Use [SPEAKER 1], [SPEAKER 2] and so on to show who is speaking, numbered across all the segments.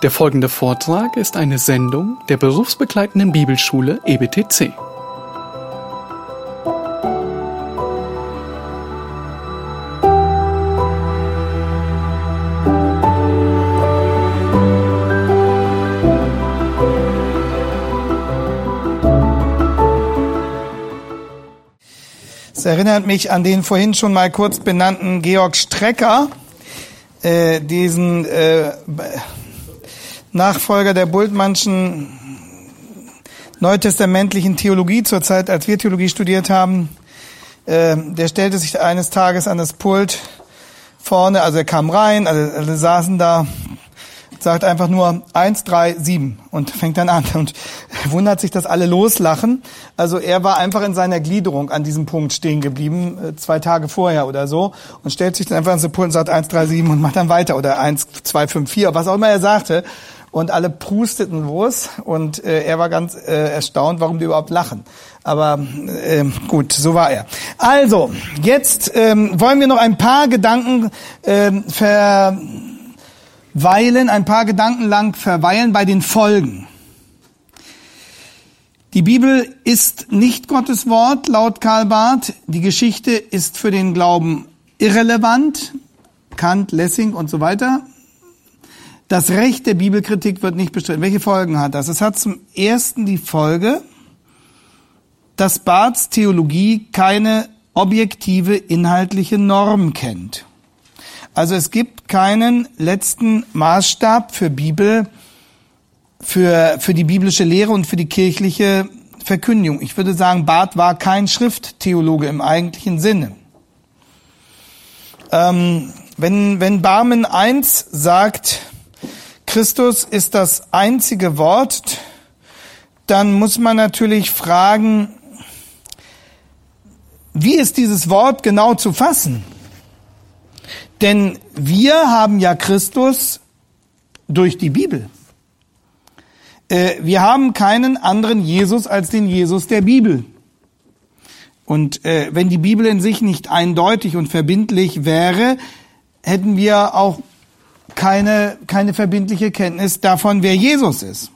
[SPEAKER 1] Der folgende Vortrag ist eine Sendung der berufsbegleitenden Bibelschule EBTC.
[SPEAKER 2] Es erinnert mich an den vorhin schon mal kurz benannten Georg Strecker, äh, diesen äh, Nachfolger der Bultmannschen neutestamentlichen Theologie zur Zeit, als wir Theologie studiert haben. Äh, der stellte sich eines Tages an das Pult vorne, also er kam rein, alle, alle saßen da, sagt einfach nur eins, drei, sieben und fängt dann an und wundert sich, dass alle loslachen. Also er war einfach in seiner Gliederung an diesem Punkt stehen geblieben, äh, zwei Tage vorher oder so und stellt sich dann einfach an das Pult und sagt eins, drei, sieben und macht dann weiter oder eins, zwei, fünf, vier, was auch immer er sagte und alle prusteten los und äh, er war ganz äh, erstaunt, warum die überhaupt lachen. Aber äh, gut, so war er. Also, jetzt ähm, wollen wir noch ein paar Gedanken ähm, verweilen, ein paar Gedanken lang verweilen bei den Folgen. Die Bibel ist nicht Gottes Wort, laut Karl Barth. Die Geschichte ist für den Glauben irrelevant. Kant, Lessing und so weiter. Das Recht der Bibelkritik wird nicht bestritten. Welche Folgen hat das? Es hat zum ersten die Folge, dass Barths Theologie keine objektive inhaltliche Norm kennt. Also es gibt keinen letzten Maßstab für Bibel, für, für die biblische Lehre und für die kirchliche Verkündigung. Ich würde sagen, Barth war kein Schrifttheologe im eigentlichen Sinne. Ähm, wenn, wenn Barmen 1 sagt, Christus ist das einzige Wort, dann muss man natürlich fragen, wie ist dieses Wort genau zu fassen? Denn wir haben ja Christus durch die Bibel. Äh, wir haben keinen anderen Jesus als den Jesus der Bibel. Und äh, wenn die Bibel in sich nicht eindeutig und verbindlich wäre, hätten wir auch keine, keine verbindliche Kenntnis davon, wer Jesus ist.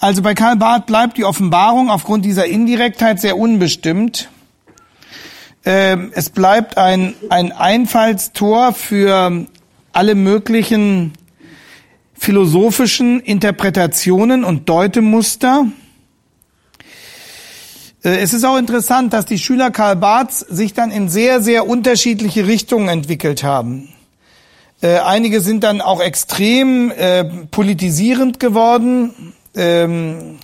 [SPEAKER 2] Also bei Karl Barth bleibt die Offenbarung aufgrund dieser Indirektheit sehr unbestimmt. Ähm, es bleibt ein, ein Einfallstor für alle möglichen philosophischen Interpretationen und Deutemuster. Äh, es ist auch interessant, dass die Schüler Karl Barths sich dann in sehr, sehr unterschiedliche Richtungen entwickelt haben. Äh, einige sind dann auch extrem äh, politisierend geworden, ähm,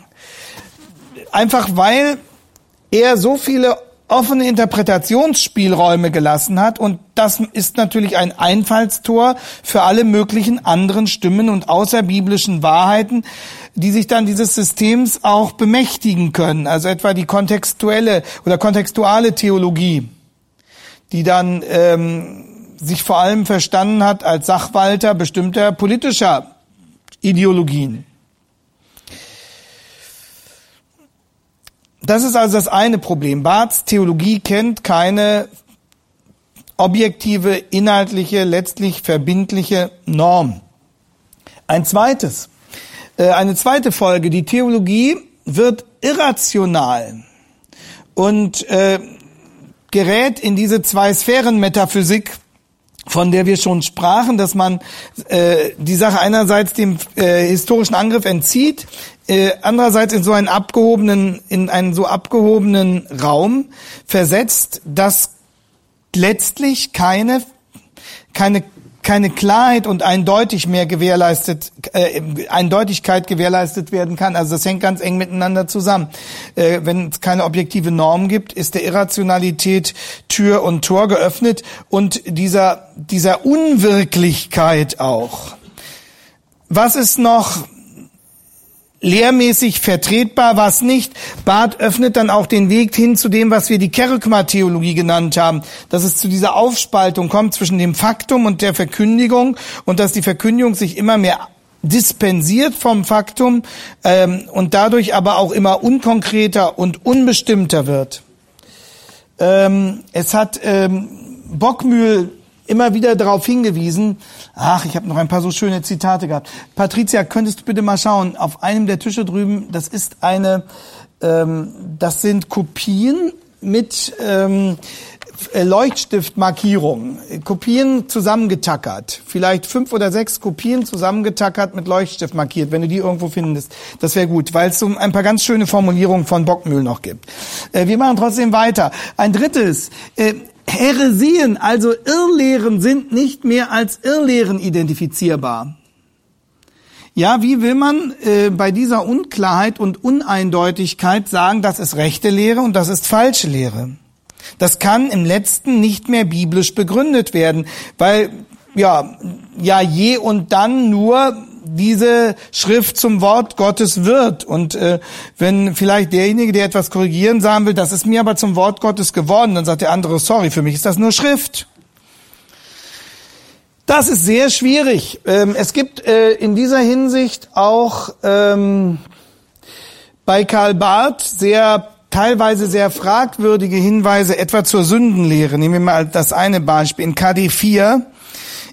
[SPEAKER 2] einfach weil er so viele offene Interpretationsspielräume gelassen hat. Und das ist natürlich ein Einfallstor für alle möglichen anderen Stimmen und außerbiblischen Wahrheiten, die sich dann dieses Systems auch bemächtigen können, also etwa die kontextuelle oder kontextuale Theologie, die dann ähm, sich vor allem verstanden hat als Sachwalter bestimmter politischer Ideologien. Das ist also das eine Problem. Barths Theologie kennt keine objektive, inhaltliche, letztlich verbindliche Norm. Ein zweites, äh, eine zweite Folge, die Theologie wird irrational und äh, gerät in diese zwei Sphären Metaphysik von der wir schon sprachen, dass man äh, die Sache einerseits dem äh, historischen Angriff entzieht, äh, andererseits in so einen abgehobenen, in einen so abgehobenen Raum versetzt, dass letztlich keine keine keine Klarheit und eindeutig mehr gewährleistet, äh, Eindeutigkeit gewährleistet werden kann. Also das hängt ganz eng miteinander zusammen. Äh, wenn es keine objektive Norm gibt, ist der Irrationalität Tür und Tor geöffnet und dieser, dieser Unwirklichkeit auch. Was ist noch lehrmäßig vertretbar, was nicht. Barth öffnet dann auch den Weg hin zu dem, was wir die Kerygma-Theologie genannt haben, dass es zu dieser Aufspaltung kommt zwischen dem Faktum und der Verkündigung und dass die Verkündigung sich immer mehr dispensiert vom Faktum ähm, und dadurch aber auch immer unkonkreter und unbestimmter wird. Ähm, es hat ähm, Bockmühl immer wieder darauf hingewiesen. Ach, ich habe noch ein paar so schöne Zitate gehabt. Patricia, könntest du bitte mal schauen, auf einem der Tische drüben, das ist eine, ähm, das sind Kopien mit ähm, Leuchtstiftmarkierungen, Kopien zusammengetackert, vielleicht fünf oder sechs Kopien zusammengetackert mit Leuchtstift markiert, wenn du die irgendwo findest, das wäre gut, weil es so ein paar ganz schöne Formulierungen von Bockmühl noch gibt. Äh, wir machen trotzdem weiter. Ein drittes, äh, Heresien, also Irrlehren, sind nicht mehr als Irrlehren identifizierbar. Ja, wie will man äh, bei dieser Unklarheit und Uneindeutigkeit sagen, das ist rechte Lehre und das ist falsche Lehre? Das kann im letzten nicht mehr biblisch begründet werden, weil ja, ja je und dann nur diese Schrift zum Wort Gottes wird. Und äh, wenn vielleicht derjenige, der etwas korrigieren sagen will, das ist mir aber zum Wort Gottes geworden, dann sagt der andere, sorry, für mich ist das nur Schrift. Das ist sehr schwierig. Ähm, es gibt äh, in dieser Hinsicht auch ähm, bei Karl Barth sehr teilweise sehr fragwürdige Hinweise etwa zur Sündenlehre. Nehmen wir mal das eine Beispiel. In KD 4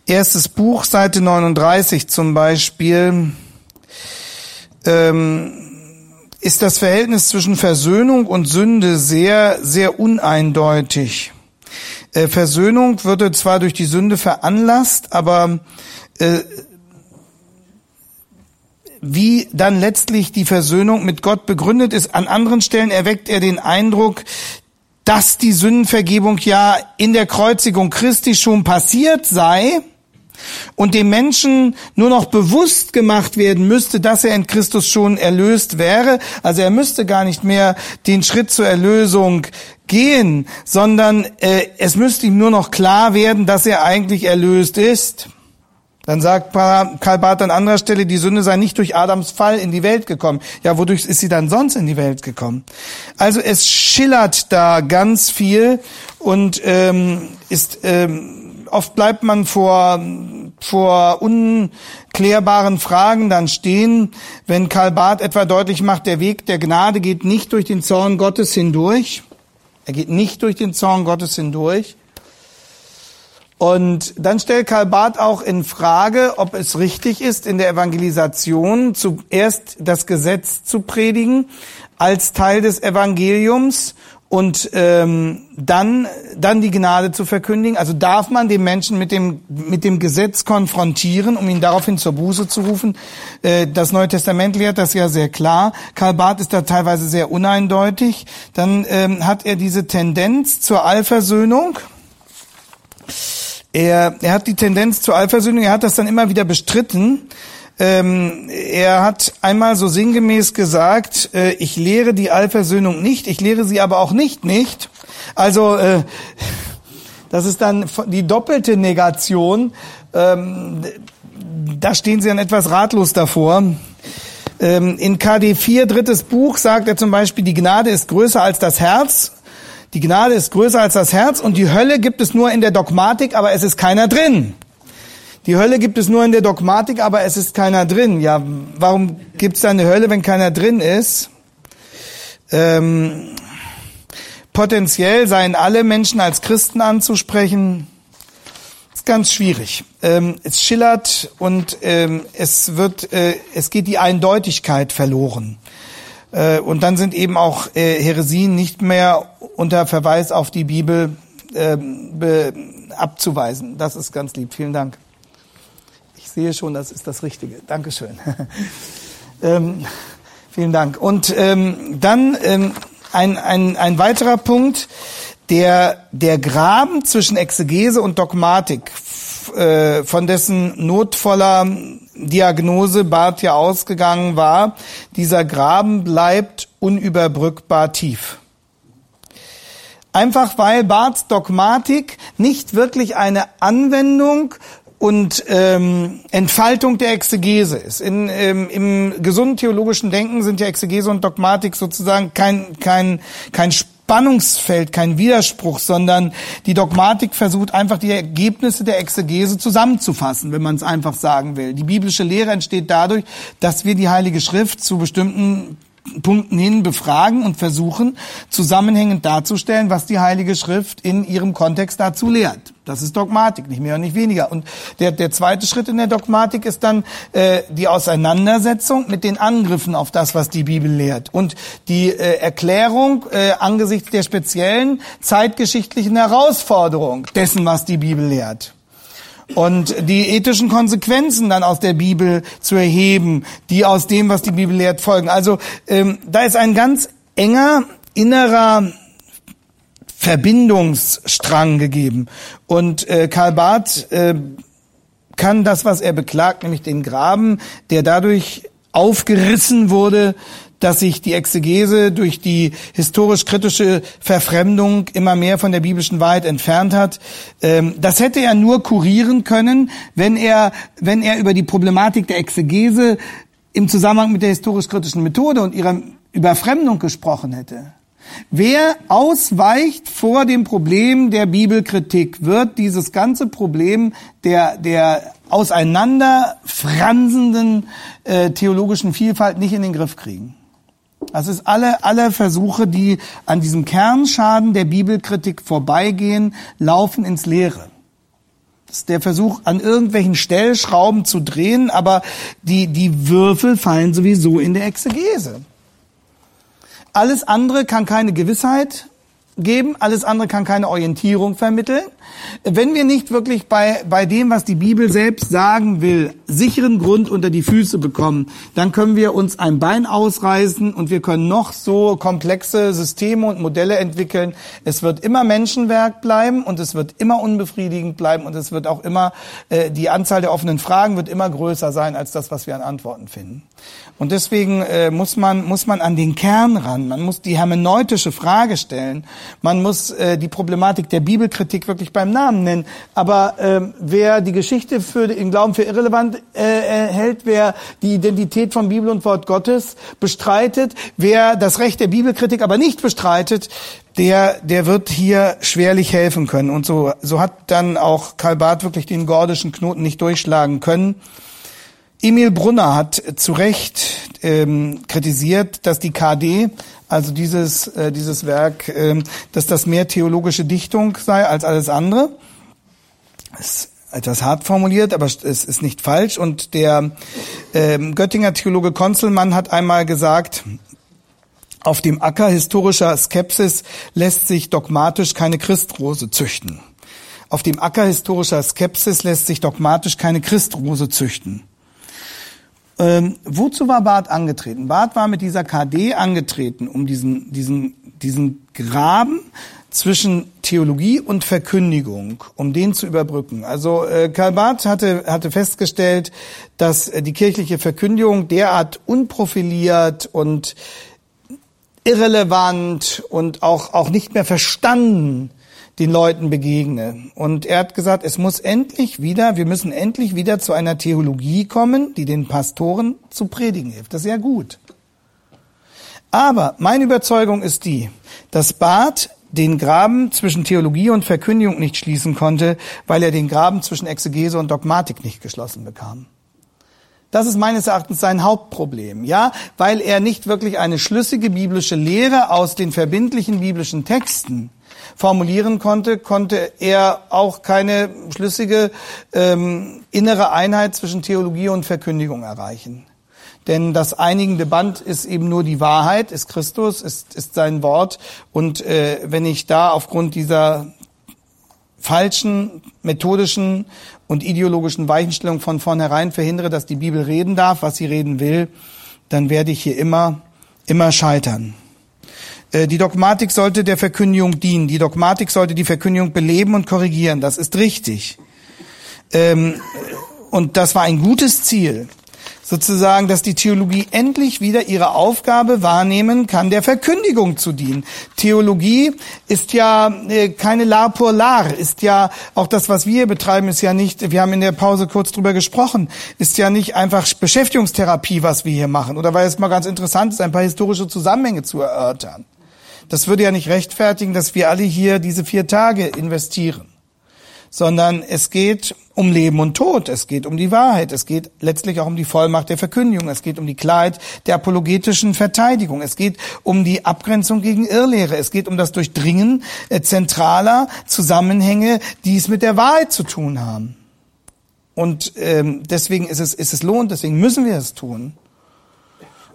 [SPEAKER 2] Erstes Buch, Seite 39 zum Beispiel, ähm, ist das Verhältnis zwischen Versöhnung und Sünde sehr, sehr uneindeutig. Äh, Versöhnung würde zwar durch die Sünde veranlasst, aber äh, wie dann letztlich die Versöhnung mit Gott begründet ist. An anderen Stellen erweckt er den Eindruck, dass die Sündenvergebung ja in der Kreuzigung Christi schon passiert sei und dem Menschen nur noch bewusst gemacht werden müsste, dass er in Christus schon erlöst wäre. Also er müsste gar nicht mehr den Schritt zur Erlösung gehen, sondern äh, es müsste ihm nur noch klar werden, dass er eigentlich erlöst ist. Dann sagt Karl Barth an anderer Stelle, die Sünde sei nicht durch Adams Fall in die Welt gekommen. Ja, wodurch ist sie dann sonst in die Welt gekommen? Also es schillert da ganz viel und ähm, ist ähm, oft bleibt man vor, vor unklärbaren Fragen dann stehen, wenn Karl Barth etwa deutlich macht, der Weg der Gnade geht nicht durch den Zorn Gottes hindurch. Er geht nicht durch den Zorn Gottes hindurch. Und dann stellt Karl Barth auch in Frage, ob es richtig ist, in der Evangelisation zuerst das Gesetz zu predigen als Teil des Evangeliums und ähm, dann dann die Gnade zu verkündigen. Also darf man den Menschen mit dem mit dem Gesetz konfrontieren, um ihn daraufhin zur Buße zu rufen. Äh, das Neue Testament lehrt das ja sehr klar. Karl Barth ist da teilweise sehr uneindeutig. Dann ähm, hat er diese Tendenz zur Allversöhnung. Er, er hat die Tendenz zur Allversöhnung, er hat das dann immer wieder bestritten. Ähm, er hat einmal so sinngemäß gesagt, äh, ich lehre die Allversöhnung nicht, ich lehre sie aber auch nicht nicht. Also äh, das ist dann die doppelte Negation. Ähm, da stehen sie dann etwas ratlos davor. Ähm, in KD 4, drittes Buch, sagt er zum Beispiel, die Gnade ist größer als das Herz. Die Gnade ist größer als das Herz und die Hölle gibt es nur in der Dogmatik, aber es ist keiner drin. Die Hölle gibt es nur in der Dogmatik, aber es ist keiner drin. Ja, warum gibt es da eine Hölle, wenn keiner drin ist? Ähm, potenziell seien alle Menschen als Christen anzusprechen, ist ganz schwierig. Ähm, es schillert und ähm, es wird, äh, es geht die Eindeutigkeit verloren. Äh, und dann sind eben auch äh, Heresien nicht mehr unter Verweis auf die Bibel äh, abzuweisen. Das ist ganz lieb. Vielen Dank sehe schon, das ist das Richtige. Dankeschön. ähm, vielen Dank. Und ähm, dann ähm, ein, ein, ein weiterer Punkt, der, der Graben zwischen Exegese und Dogmatik, äh, von dessen notvoller Diagnose Barth ja ausgegangen war, dieser Graben bleibt unüberbrückbar tief. Einfach weil Barths Dogmatik nicht wirklich eine Anwendung und ähm, Entfaltung der Exegese ist. In, ähm, Im gesunden theologischen Denken sind ja Exegese und Dogmatik sozusagen kein, kein, kein Spannungsfeld, kein Widerspruch, sondern die Dogmatik versucht einfach die Ergebnisse der Exegese zusammenzufassen, wenn man es einfach sagen will. Die biblische Lehre entsteht dadurch, dass wir die Heilige Schrift zu bestimmten Punkten hin befragen und versuchen, zusammenhängend darzustellen, was die Heilige Schrift in ihrem Kontext dazu lehrt. Das ist Dogmatik, nicht mehr und nicht weniger. Und der, der zweite Schritt in der Dogmatik ist dann äh, die Auseinandersetzung mit den Angriffen auf das, was die Bibel lehrt. Und die äh, Erklärung äh, angesichts der speziellen zeitgeschichtlichen Herausforderung dessen, was die Bibel lehrt und die ethischen Konsequenzen dann aus der Bibel zu erheben, die aus dem, was die Bibel lehrt, folgen. Also ähm, da ist ein ganz enger innerer Verbindungsstrang gegeben. Und äh, Karl Barth äh, kann das, was er beklagt, nämlich den Graben, der dadurch aufgerissen wurde, dass sich die Exegese durch die historisch-kritische Verfremdung immer mehr von der biblischen Wahrheit entfernt hat. Ähm, das hätte er nur kurieren können, wenn er, wenn er über die Problematik der Exegese im Zusammenhang mit der historisch-kritischen Methode und ihrer Überfremdung gesprochen hätte. Wer ausweicht vor dem Problem der Bibelkritik, wird dieses ganze Problem der, der auseinanderfransenden äh, theologischen Vielfalt nicht in den Griff kriegen. Das ist alle, alle Versuche, die an diesem Kernschaden der Bibelkritik vorbeigehen, laufen ins Leere. Das ist der Versuch, an irgendwelchen Stellschrauben zu drehen, aber die, die Würfel fallen sowieso in der Exegese. Alles andere kann keine Gewissheit geben, alles andere kann keine Orientierung vermitteln. Wenn wir nicht wirklich bei, bei dem, was die Bibel selbst sagen will, sicheren Grund unter die Füße bekommen, dann können wir uns ein Bein ausreißen und wir können noch so komplexe Systeme und Modelle entwickeln. Es wird immer Menschenwerk bleiben und es wird immer unbefriedigend bleiben und es wird auch immer, äh, die Anzahl der offenen Fragen wird immer größer sein als das, was wir an Antworten finden. Und deswegen äh, muss man muss man an den Kern ran. Man muss die hermeneutische Frage stellen. Man muss äh, die Problematik der Bibelkritik wirklich beim Namen nennen. Aber ähm, wer die Geschichte für den Glauben für irrelevant äh, hält, wer die Identität von Bibel und Wort Gottes bestreitet, wer das Recht der Bibelkritik aber nicht bestreitet, der, der wird hier schwerlich helfen können. Und so, so hat dann auch Karl Barth wirklich den gordischen Knoten nicht durchschlagen können. Emil Brunner hat zu Recht ähm, kritisiert, dass die KD, also dieses, äh, dieses Werk, ähm, dass das mehr theologische Dichtung sei als alles andere. Ist etwas hart formuliert, aber es ist nicht falsch. Und der ähm, Göttinger Theologe Konzelmann hat einmal gesagt, auf dem Acker historischer Skepsis lässt sich dogmatisch keine Christrose züchten. Auf dem Acker historischer Skepsis lässt sich dogmatisch keine Christrose züchten. Ähm, wozu war Barth angetreten? Barth war mit dieser KD angetreten, um diesen, diesen, diesen Graben zwischen Theologie und Verkündigung, um den zu überbrücken. Also äh, Karl Barth hatte, hatte festgestellt, dass äh, die kirchliche Verkündigung derart unprofiliert und irrelevant und auch, auch nicht mehr verstanden den Leuten begegne. Und er hat gesagt, es muss endlich wieder, wir müssen endlich wieder zu einer Theologie kommen, die den Pastoren zu predigen hilft. Das ist ja gut. Aber meine Überzeugung ist die, dass Barth den Graben zwischen Theologie und Verkündigung nicht schließen konnte, weil er den Graben zwischen Exegese und Dogmatik nicht geschlossen bekam. Das ist meines Erachtens sein Hauptproblem, ja, weil er nicht wirklich eine schlüssige biblische Lehre aus den verbindlichen biblischen Texten formulieren konnte, konnte er auch keine schlüssige ähm, innere Einheit zwischen Theologie und Verkündigung erreichen. Denn das einigende Band ist eben nur die Wahrheit, ist Christus, ist, ist sein Wort. Und äh, wenn ich da aufgrund dieser falschen methodischen und ideologischen Weichenstellung von vornherein verhindere, dass die Bibel reden darf, was sie reden will, dann werde ich hier immer, immer scheitern. Äh, die Dogmatik sollte der Verkündigung dienen. Die Dogmatik sollte die Verkündigung beleben und korrigieren. Das ist richtig. Ähm, und das war ein gutes Ziel sozusagen, dass die Theologie endlich wieder ihre Aufgabe wahrnehmen kann, der Verkündigung zu dienen. Theologie ist ja äh, keine La pour l'art, ist ja auch das, was wir betreiben, ist ja nicht, wir haben in der Pause kurz drüber gesprochen, ist ja nicht einfach Beschäftigungstherapie, was wir hier machen, oder weil es mal ganz interessant ist, ein paar historische Zusammenhänge zu erörtern. Das würde ja nicht rechtfertigen, dass wir alle hier diese vier Tage investieren sondern es geht um Leben und Tod, es geht um die Wahrheit, es geht letztlich auch um die Vollmacht der Verkündigung, es geht um die Klarheit der apologetischen Verteidigung, es geht um die Abgrenzung gegen Irrlehre, es geht um das Durchdringen äh, zentraler Zusammenhänge, die es mit der Wahrheit zu tun haben. Und ähm, deswegen ist es, ist es lohnt, deswegen müssen wir es tun.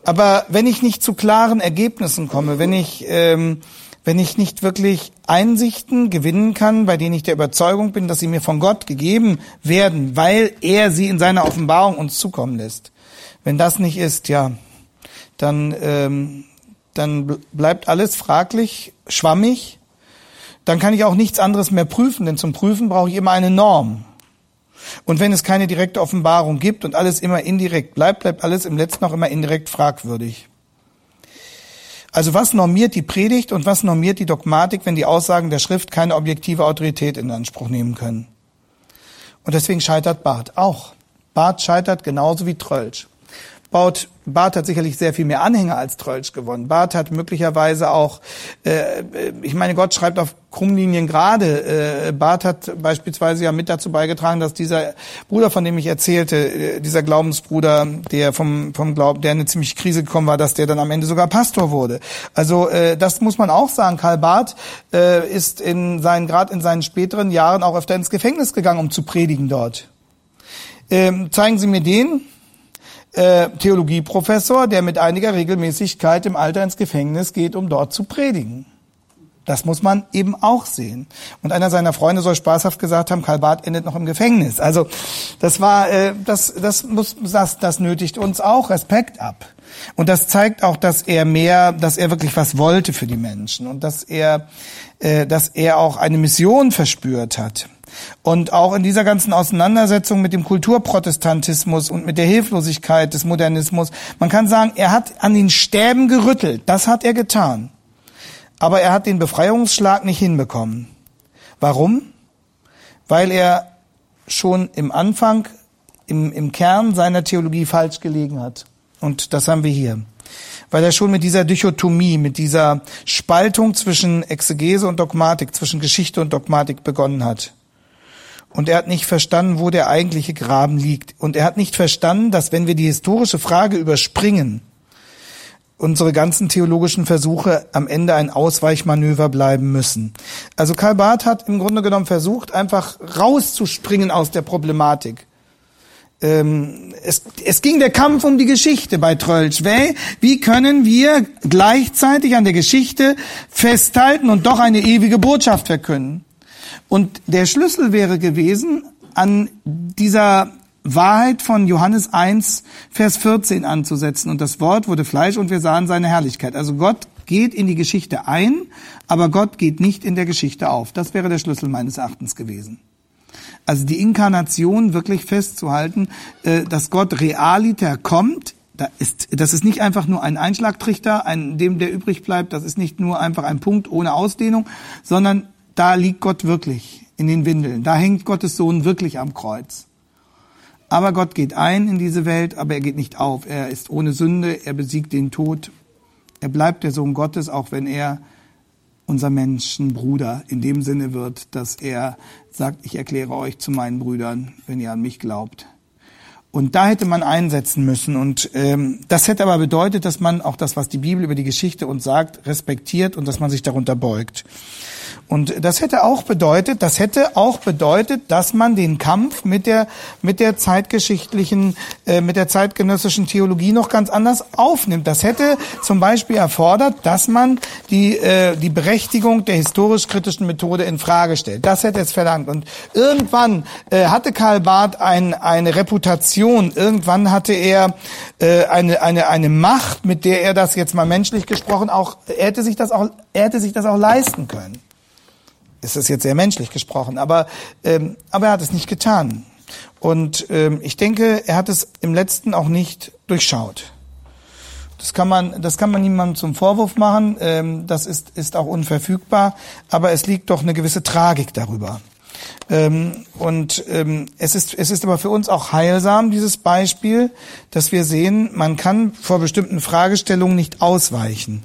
[SPEAKER 2] Aber wenn ich nicht zu klaren Ergebnissen komme, wenn ich ähm, wenn ich nicht wirklich Einsichten gewinnen kann, bei denen ich der Überzeugung bin, dass sie mir von Gott gegeben werden, weil er sie in seiner Offenbarung uns zukommen lässt. Wenn das nicht ist, ja, dann, ähm, dann bleibt alles fraglich, schwammig. Dann kann ich auch nichts anderes mehr prüfen, denn zum Prüfen brauche ich immer eine Norm. Und wenn es keine direkte Offenbarung gibt und alles immer indirekt bleibt, bleibt alles im letzten auch immer indirekt fragwürdig. Also was normiert die Predigt und was normiert die Dogmatik, wenn die Aussagen der Schrift keine objektive Autorität in Anspruch nehmen können? Und deswegen scheitert Barth auch. Barth scheitert genauso wie Trölsch. Baut, Barth hat sicherlich sehr viel mehr Anhänger als Trölsch gewonnen. Barth hat möglicherweise auch, äh, ich meine, Gott schreibt auf Krummlinien gerade. Äh, Barth hat beispielsweise ja mit dazu beigetragen, dass dieser Bruder, von dem ich erzählte, äh, dieser Glaubensbruder, der vom, vom Glauben, der in eine ziemliche Krise gekommen war, dass der dann am Ende sogar Pastor wurde. Also äh, das muss man auch sagen. Karl Barth äh, ist in seinen, gerade in seinen späteren Jahren auch öfter ins Gefängnis gegangen, um zu predigen dort. Ähm, zeigen Sie mir den äh, Theologieprofessor, der mit einiger Regelmäßigkeit im Alter ins Gefängnis geht, um dort zu predigen. Das muss man eben auch sehen. Und einer seiner Freunde soll spaßhaft gesagt haben, Karl Barth endet noch im Gefängnis. Also das war, äh, das, das muss, das, das nötigt uns auch Respekt ab. Und das zeigt auch, dass er mehr, dass er wirklich was wollte für die Menschen und dass er, äh, dass er auch eine Mission verspürt hat. Und auch in dieser ganzen Auseinandersetzung mit dem Kulturprotestantismus und mit der Hilflosigkeit des Modernismus, man kann sagen, er hat an den Stäben gerüttelt. Das hat er getan. Aber er hat den Befreiungsschlag nicht hinbekommen. Warum? Weil er schon im Anfang, im, im Kern seiner Theologie falsch gelegen hat. Und das haben wir hier. Weil er schon mit dieser Dichotomie, mit dieser Spaltung zwischen Exegese und Dogmatik, zwischen Geschichte und Dogmatik begonnen hat. Und er hat nicht verstanden, wo der eigentliche Graben liegt. Und er hat nicht verstanden, dass wenn wir die historische Frage überspringen, unsere ganzen theologischen Versuche am Ende ein Ausweichmanöver bleiben müssen. Also Karl Barth hat im Grunde genommen versucht, einfach rauszuspringen aus der Problematik. Ähm, es, es ging der Kampf um die Geschichte bei Trölsch. Wie können wir gleichzeitig an der Geschichte festhalten und doch eine ewige Botschaft verkünden? Und der Schlüssel wäre gewesen, an dieser Wahrheit von Johannes 1, Vers 14 anzusetzen. Und das Wort wurde Fleisch und wir sahen seine Herrlichkeit. Also Gott geht in die Geschichte ein, aber Gott geht nicht in der Geschichte auf. Das wäre der Schlüssel meines Erachtens gewesen. Also die Inkarnation wirklich festzuhalten, äh, dass Gott realiter kommt, da ist, das ist nicht einfach nur ein Einschlagtrichter, ein, dem der übrig bleibt, das ist nicht nur einfach ein Punkt ohne Ausdehnung, sondern da liegt Gott wirklich in den Windeln. Da hängt Gottes Sohn wirklich am Kreuz. Aber Gott geht ein in diese Welt, aber er geht nicht auf. Er ist ohne Sünde, er besiegt den Tod. Er bleibt der Sohn Gottes, auch wenn er unser Menschenbruder in dem Sinne wird, dass er sagt, ich erkläre euch zu meinen Brüdern, wenn ihr an mich glaubt. Und da hätte man einsetzen müssen. Und ähm, das hätte aber bedeutet, dass man auch das, was die Bibel über die Geschichte uns sagt, respektiert und dass man sich darunter beugt. Und das hätte auch bedeutet, das hätte auch bedeutet, dass man den Kampf mit der mit der zeitgeschichtlichen, äh, mit der zeitgenössischen Theologie noch ganz anders aufnimmt. Das hätte zum Beispiel erfordert, dass man die äh, die Berechtigung der historisch-kritischen Methode in Frage stellt. Das hätte es verlangt. Und irgendwann äh, hatte Karl Barth ein, eine Reputation. Irgendwann hatte er äh, eine eine eine Macht, mit der er das jetzt mal menschlich gesprochen auch er hätte sich das auch er hätte sich das auch leisten können ist das jetzt sehr menschlich gesprochen, aber, ähm, aber er hat es nicht getan. Und ähm, ich denke, er hat es im letzten auch nicht durchschaut. Das kann man, das kann man niemandem zum Vorwurf machen. Ähm, das ist, ist auch unverfügbar. Aber es liegt doch eine gewisse Tragik darüber. Ähm, und ähm, es ist, es ist aber für uns auch heilsam, dieses Beispiel, dass wir sehen, man kann vor bestimmten Fragestellungen nicht ausweichen.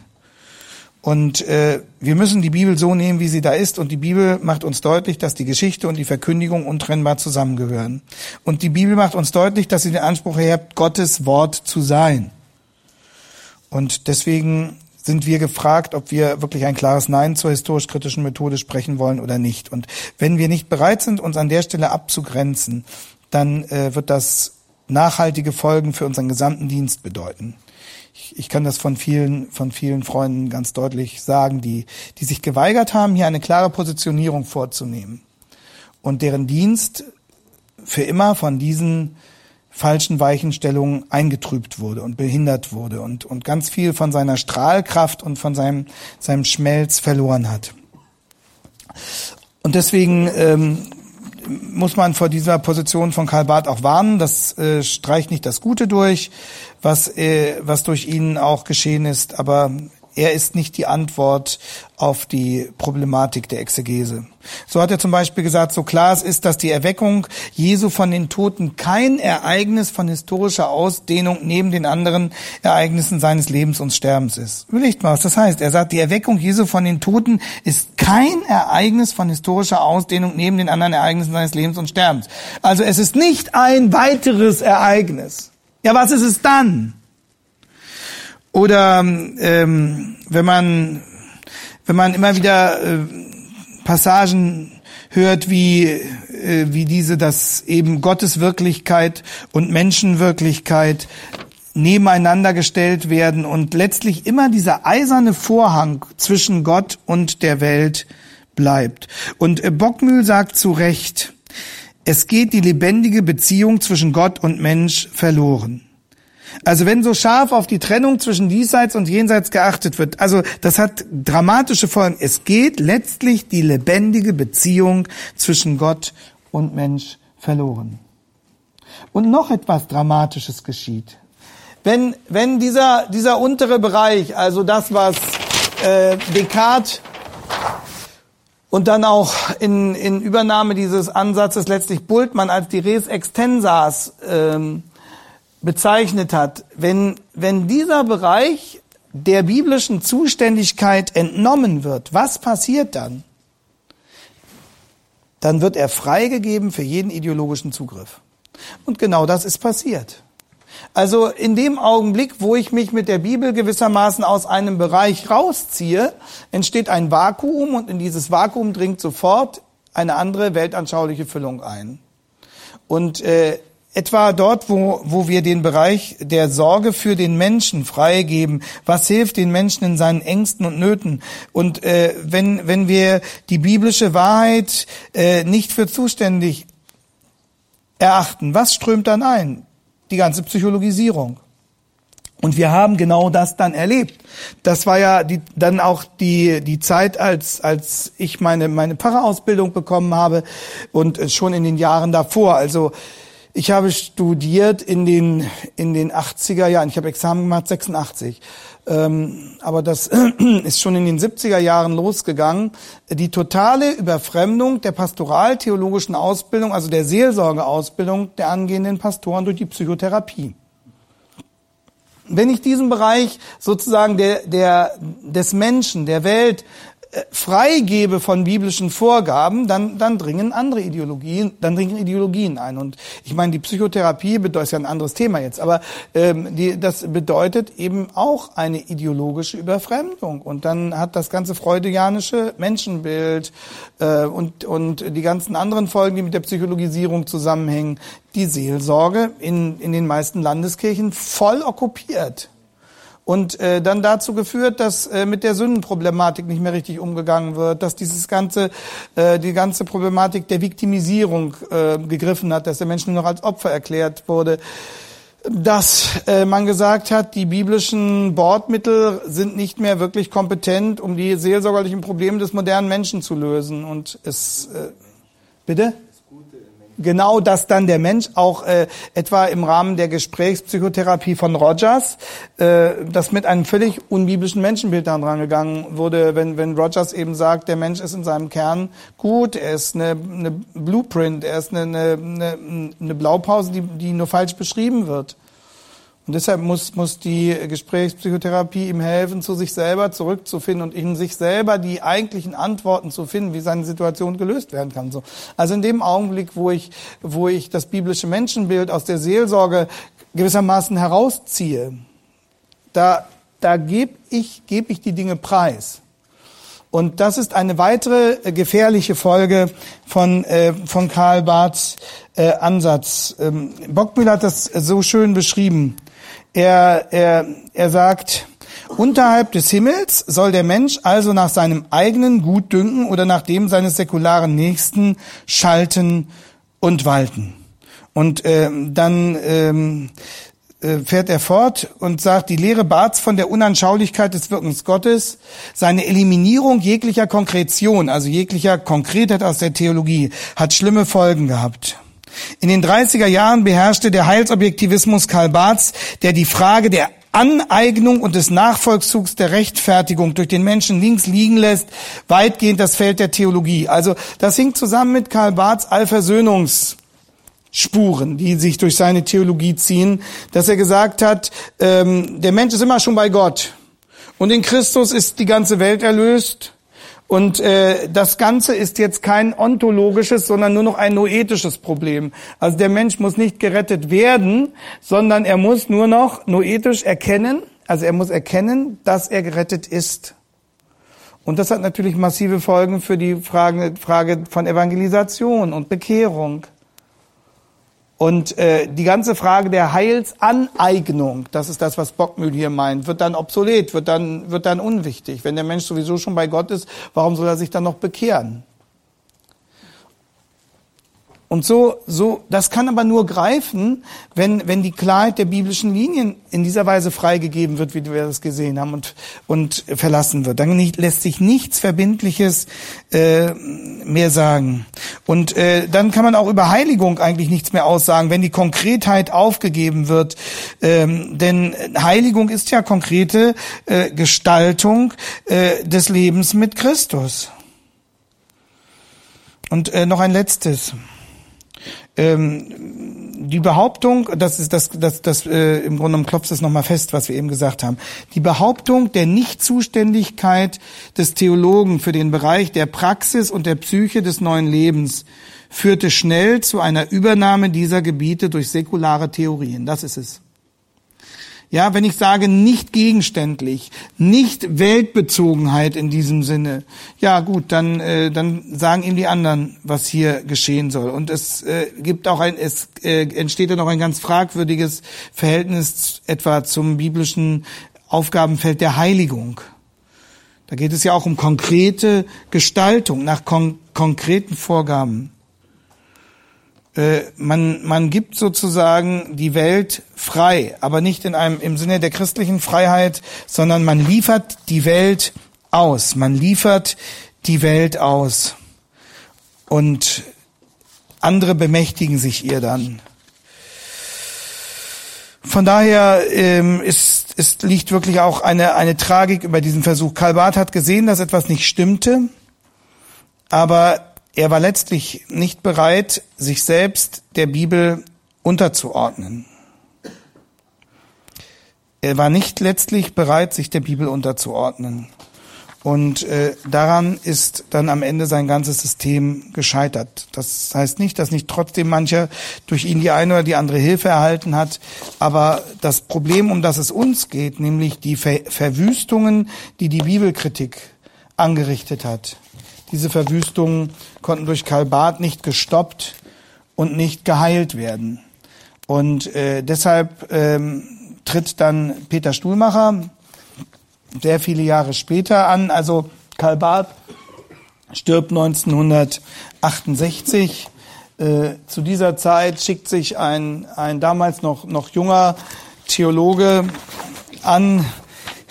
[SPEAKER 2] Und äh, wir müssen die Bibel so nehmen, wie sie da ist. Und die Bibel macht uns deutlich, dass die Geschichte und die Verkündigung untrennbar zusammengehören. Und die Bibel macht uns deutlich, dass sie den Anspruch erhebt, Gottes Wort zu sein. Und deswegen sind wir gefragt, ob wir wirklich ein klares Nein zur historisch-kritischen Methode sprechen wollen oder nicht. Und wenn wir nicht bereit sind, uns an der Stelle abzugrenzen, dann äh, wird das nachhaltige Folgen für unseren gesamten Dienst bedeuten. Ich, ich kann das von vielen, von vielen Freunden ganz deutlich sagen, die, die sich geweigert haben, hier eine klare Positionierung vorzunehmen und deren Dienst für immer von diesen falschen Weichenstellungen eingetrübt wurde und behindert wurde und, und ganz viel von seiner Strahlkraft und von seinem, seinem Schmelz verloren hat. Und deswegen ähm, muss man vor dieser Position von Karl Barth auch warnen. Das äh, streicht nicht das Gute durch, was, äh, was durch ihn auch geschehen ist, aber er ist nicht die Antwort auf die Problematik der Exegese. So hat er zum Beispiel gesagt, so klar es ist, dass die Erweckung Jesu von den Toten kein Ereignis von historischer Ausdehnung neben den anderen Ereignissen seines Lebens und Sterbens ist. Überlegt mal, was das heißt. Er sagt, die Erweckung Jesu von den Toten ist kein Ereignis von historischer Ausdehnung neben den anderen Ereignissen seines Lebens und Sterbens. Also es ist nicht ein weiteres Ereignis. Ja, was ist es dann? Oder ähm, wenn man wenn man immer wieder äh, Passagen hört, wie äh, wie diese, dass eben Gottes Wirklichkeit und Menschenwirklichkeit nebeneinander gestellt werden und letztlich immer dieser eiserne Vorhang zwischen Gott und der Welt bleibt. Und äh, Bockmühl sagt zu Recht, es geht die lebendige Beziehung zwischen Gott und Mensch verloren. Also wenn so scharf auf die Trennung zwischen diesseits und jenseits geachtet wird, also das hat dramatische Folgen. Es geht letztlich die lebendige Beziehung zwischen Gott und Mensch verloren. Und noch etwas Dramatisches geschieht. Wenn, wenn dieser, dieser untere Bereich, also das, was äh, Descartes und dann auch in, in Übernahme dieses Ansatzes letztlich Bultmann als die Res Extensas ähm, bezeichnet hat, wenn, wenn dieser Bereich der biblischen Zuständigkeit entnommen wird, was passiert dann? Dann wird er freigegeben für jeden ideologischen Zugriff. Und genau das ist passiert. Also in dem Augenblick, wo ich mich mit der Bibel gewissermaßen aus einem Bereich rausziehe, entsteht ein Vakuum und in dieses Vakuum dringt sofort eine andere weltanschauliche Füllung ein. Und äh, etwa dort, wo, wo wir den Bereich der Sorge für den Menschen freigeben. Was hilft den Menschen in seinen Ängsten und Nöten? Und äh, wenn, wenn wir die biblische Wahrheit äh, nicht für zuständig erachten, was strömt dann ein? Die ganze Psychologisierung. Und wir haben genau das dann erlebt. Das war ja die, dann auch die, die Zeit, als, als ich meine, meine Pfarrerausbildung bekommen habe und schon in den Jahren davor. Also ich habe studiert in den, in den 80er Jahren. Ich habe Examen gemacht, 86. Ähm, aber das ist schon in den 70er Jahren losgegangen. Die totale Überfremdung der pastoraltheologischen Ausbildung, also der Seelsorgeausbildung der angehenden Pastoren durch die Psychotherapie. Wenn ich diesen Bereich sozusagen der, der, des Menschen, der Welt freigebe von biblischen Vorgaben, dann, dann dringen andere Ideologien, dann dringen Ideologien ein. Und ich meine, die Psychotherapie bedeutet ja ein anderes Thema jetzt, aber ähm, die, das bedeutet eben auch eine ideologische Überfremdung. Und dann hat das ganze freudianische Menschenbild äh, und, und die ganzen anderen Folgen, die mit der Psychologisierung zusammenhängen, die Seelsorge in, in den meisten Landeskirchen voll okkupiert und äh, dann dazu geführt, dass äh, mit der Sündenproblematik nicht mehr richtig umgegangen wird, dass dieses ganze äh, die ganze Problematik der Viktimisierung äh, gegriffen hat, dass der Mensch nur noch als Opfer erklärt wurde, dass äh, man gesagt hat, die biblischen Bordmittel sind nicht mehr wirklich kompetent, um die seelsorgerlichen Probleme des modernen Menschen zu lösen. Und es äh, bitte genau das dann der Mensch auch äh, etwa im Rahmen der Gesprächspsychotherapie von Rogers, äh, das mit einem völlig unbiblischen Menschenbild daran rangegangen wurde, wenn, wenn Rogers eben sagt, der Mensch ist in seinem Kern gut, er ist eine, eine Blueprint, er ist eine, eine, eine Blaupause, die, die nur falsch beschrieben wird. Und deshalb muss, muss die Gesprächspsychotherapie ihm helfen, zu sich selber zurückzufinden und in sich selber die eigentlichen Antworten zu finden, wie seine Situation gelöst werden kann. So. Also in dem Augenblick, wo ich, wo ich das biblische Menschenbild aus der Seelsorge gewissermaßen herausziehe, da, da gebe ich, geb ich die Dinge preis. Und das ist eine weitere äh, gefährliche Folge von, äh, von Karl Barths äh, Ansatz. Ähm, Bockmühl hat das so schön beschrieben. Er, er, er sagt, unterhalb des Himmels soll der Mensch also nach seinem eigenen Gutdünken oder nach dem seines säkularen Nächsten schalten und walten. Und äh, dann ähm, äh, fährt er fort und sagt, die Lehre Barths von der Unanschaulichkeit des Wirkens Gottes, seine Eliminierung jeglicher Konkretion, also jeglicher Konkretheit aus der Theologie, hat schlimme Folgen gehabt. In den 30er Jahren beherrschte der Heilsobjektivismus Karl Barths, der die Frage der Aneignung und des Nachvollzugs der Rechtfertigung durch den Menschen links liegen lässt, weitgehend das Feld der Theologie. Also das hing zusammen mit Karl Barths Allversöhnungsspuren, die sich durch seine Theologie ziehen, dass er gesagt hat, ähm, der Mensch ist immer schon bei Gott und in Christus ist die ganze Welt erlöst und äh, das Ganze ist jetzt kein ontologisches, sondern nur noch ein noetisches Problem. Also der Mensch muss nicht gerettet werden, sondern er muss nur noch noetisch erkennen, also er muss erkennen, dass er gerettet ist. Und das hat natürlich massive Folgen für die Frage, Frage von Evangelisation und Bekehrung. Und äh, die ganze Frage der Heilsaneignung, das ist das, was Bockmühl hier meint, wird dann obsolet, wird dann, wird dann unwichtig. Wenn der Mensch sowieso schon bei Gott ist, warum soll er sich dann noch bekehren? Und so, so, das kann aber nur greifen, wenn, wenn die Klarheit der biblischen Linien in dieser Weise freigegeben wird, wie wir das gesehen haben, und, und verlassen wird. Dann nicht, lässt sich nichts Verbindliches äh, mehr sagen. Und äh, dann kann man auch über Heiligung eigentlich nichts mehr aussagen, wenn die Konkretheit aufgegeben wird. Ähm, denn Heiligung ist ja konkrete äh, Gestaltung äh, des Lebens mit Christus. Und äh, noch ein letztes ähm, die Behauptung, das ist das, das, das äh, im Grunde genommen klopft es nochmal fest, was wir eben gesagt haben. Die Behauptung der Nichtzuständigkeit des Theologen für den Bereich der Praxis und der Psyche des neuen Lebens führte schnell zu einer Übernahme dieser Gebiete durch säkulare Theorien. Das ist es. Ja, wenn ich sage nicht gegenständlich, nicht Weltbezogenheit in diesem Sinne, ja gut, dann äh, dann sagen ihm die anderen, was hier geschehen soll. Und es äh, gibt auch ein, es äh, entsteht dann auch ein ganz fragwürdiges Verhältnis etwa zum biblischen Aufgabenfeld der Heiligung. Da geht es ja auch um konkrete Gestaltung nach kon konkreten Vorgaben. Äh, man, man gibt sozusagen die Welt frei, aber nicht in einem, im Sinne der christlichen Freiheit, sondern man liefert die Welt aus. Man liefert die Welt aus. Und andere bemächtigen sich ihr dann. Von daher ähm, ist, ist, liegt wirklich auch eine, eine Tragik über diesen Versuch. Karl Barth hat gesehen, dass etwas nicht stimmte, aber er war letztlich nicht bereit, sich selbst der Bibel unterzuordnen. Er war nicht letztlich bereit, sich der Bibel unterzuordnen. Und äh, daran ist dann am Ende sein ganzes System gescheitert. Das heißt nicht, dass nicht trotzdem mancher durch ihn die eine oder die andere Hilfe erhalten hat. Aber das Problem, um das es uns geht, nämlich die Ver Verwüstungen, die die Bibelkritik angerichtet hat, diese Verwüstungen konnten durch Karl Barth nicht gestoppt und nicht geheilt werden. Und äh, deshalb ähm, tritt dann Peter Stuhlmacher sehr viele Jahre später an. Also Karl Barth stirbt 1968. Äh, zu dieser Zeit schickt sich ein, ein damals noch, noch junger Theologe an,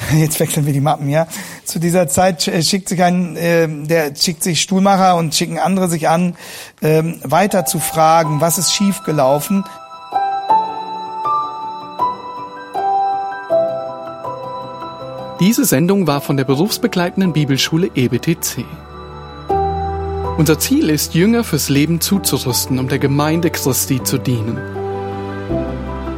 [SPEAKER 2] jetzt wechseln wir die Mappen, ja. Zu dieser Zeit äh, schickt sich ein, äh, der schickt sich Stuhlmacher und schicken andere sich an, äh, weiter zu fragen, was ist schiefgelaufen.
[SPEAKER 1] Diese Sendung war von der berufsbegleitenden Bibelschule EBTC. Unser Ziel ist, Jünger fürs Leben zuzurüsten, um der Gemeinde Christi zu dienen.